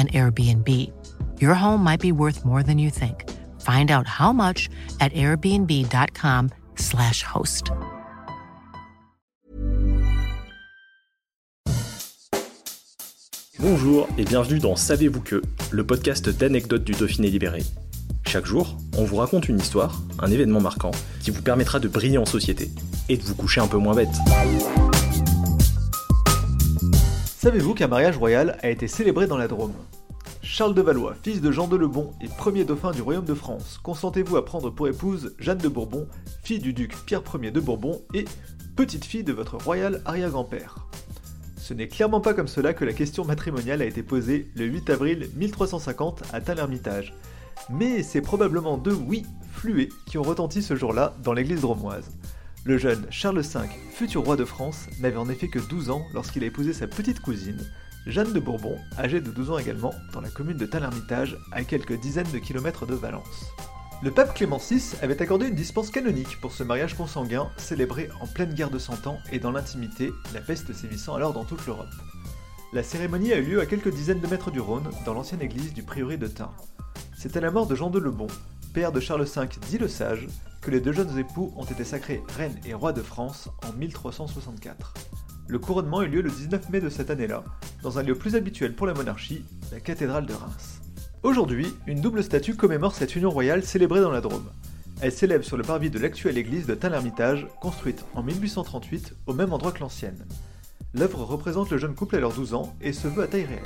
an Airbnb. Your home might be worth more than you think. Find out how much at airbnb.com/slash host. Bonjour et bienvenue dans Savez-vous que, le podcast d'anecdotes du Dauphiné libéré. Chaque jour, on vous raconte une histoire, un événement marquant, qui vous permettra de briller en société et de vous coucher un peu moins bête. Savez-vous qu'un mariage royal a été célébré dans la Drôme? Charles de Valois, fils de Jean de Lebon et premier dauphin du royaume de France, consentez-vous à prendre pour épouse Jeanne de Bourbon, fille du duc Pierre Ier de Bourbon et petite fille de votre royal arrière-grand-père? Ce n'est clairement pas comme cela que la question matrimoniale a été posée le 8 avril 1350 à Tel-Hermitage, mais c'est probablement deux oui fluets qui ont retenti ce jour-là dans l'église dromoise. Le jeune Charles V, futur roi de France, n'avait en effet que 12 ans lorsqu'il a épousé sa petite cousine, Jeanne de Bourbon, âgée de 12 ans également, dans la commune de Tel-Hermitage, à quelques dizaines de kilomètres de Valence. Le pape Clément VI avait accordé une dispense canonique pour ce mariage consanguin célébré en pleine guerre de Cent Ans et dans l'intimité, la peste sévissant alors dans toute l'Europe. La cérémonie a eu lieu à quelques dizaines de mètres du Rhône, dans l'ancienne église du prieuré de Tain. C'était la mort de Jean de Lebon, père de Charles V dit le Sage, que les deux jeunes époux ont été sacrés reine et roi de France en 1364. Le couronnement eut lieu le 19 mai de cette année-là, dans un lieu plus habituel pour la monarchie, la cathédrale de Reims. Aujourd'hui, une double statue commémore cette union royale célébrée dans la Drôme. Elle s'élève sur le parvis de l'actuelle église de Tain-l'Hermitage, construite en 1838 au même endroit que l'ancienne. L'œuvre représente le jeune couple à leurs 12 ans et se veut à taille réelle.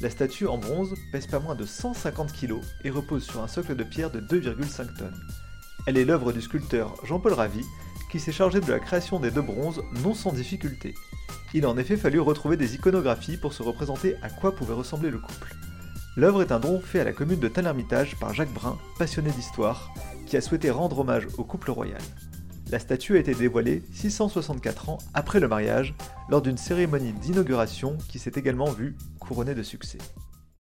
La statue en bronze pèse pas moins de 150 kg et repose sur un socle de pierre de 2,5 tonnes. Elle est l'œuvre du sculpteur Jean-Paul Ravy, qui s'est chargé de la création des deux bronzes non sans difficulté. Il a en effet fallu retrouver des iconographies pour se représenter à quoi pouvait ressembler le couple. L'œuvre est un don fait à la commune de Tel-Hermitage par Jacques Brun, passionné d'histoire, qui a souhaité rendre hommage au couple royal. La statue a été dévoilée 664 ans après le mariage, lors d'une cérémonie d'inauguration qui s'est également vue couronnée de succès.